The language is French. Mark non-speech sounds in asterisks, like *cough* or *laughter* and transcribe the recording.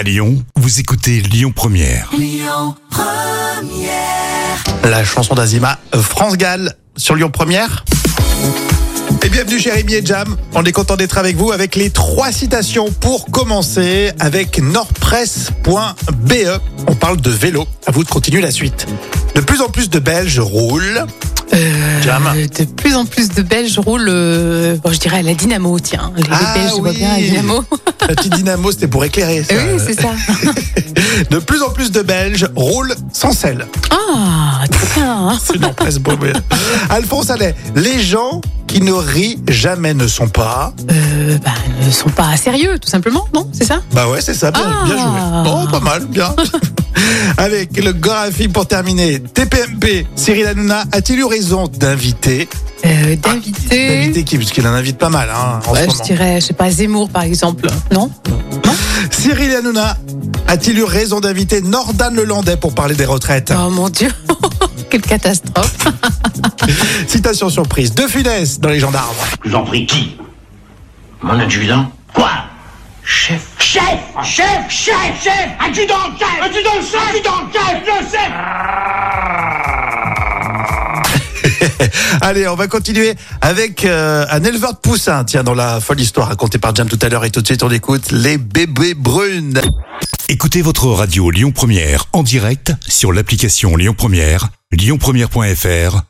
À Lyon, vous écoutez Lyon Première. La chanson d'Azima, France Gall sur Lyon Première. Et bienvenue Rémi et Jam. On est content d'être avec vous avec les trois citations pour commencer avec nordpresse.be. On parle de vélo. À vous de continuer la suite. De plus en plus de Belges roulent. Jam. Euh, de plus en plus de Belges roulent, euh, bon, je dirais à la dynamo, tiens. Les, Ah Belges, je vois oui. bien la dynamo. La petite dynamo, c'était pour éclairer. ça. oui, c'est ça. *laughs* De plus en plus de Belges roulent sans selle. Ah, bien. hein. C'est une presse Alphonse Allais, les gens qui ne rient jamais ne sont pas. Euh, bah, ne sont pas sérieux, tout simplement, non C'est ça? Bah ouais, c'est ça, bien, Ah. bien joué. Oh, pas mal, bien. *laughs* Avec le Gorafi pour terminer. TPMP, Cyril Hanouna a-t-il eu raison d'inviter? Euh, D'inviter. D'inviter qui? Parce qu'il en invite pas mal hein, en Ouais, ce je moment. dirais, je sais pas, Zemmour par exemple. Non? Cyril Hanouna a-t-il eu raison d'inviter Nordan Lelandais pour parler des retraites? Oh mon Dieu *laughs* Quelle catastrophe *laughs* Citation surprise. De Funès dans les gendarmes. Vous en prie, qui? Mon adjudant Quoi? Chef. Chef Chef Chef Chef. Adjudant chef? Adjudant chef? Adjudant chef? Le chef *laughs* Allez, on va continuer avec euh, un éleveur de poussins. Tiens, dans la folle histoire racontée par Jam tout à l'heure. Et tout de suite, on écoute les bébés brunes. Écoutez votre radio Lyon Première en direct sur l'application Lyon Première, lyonpremière.fr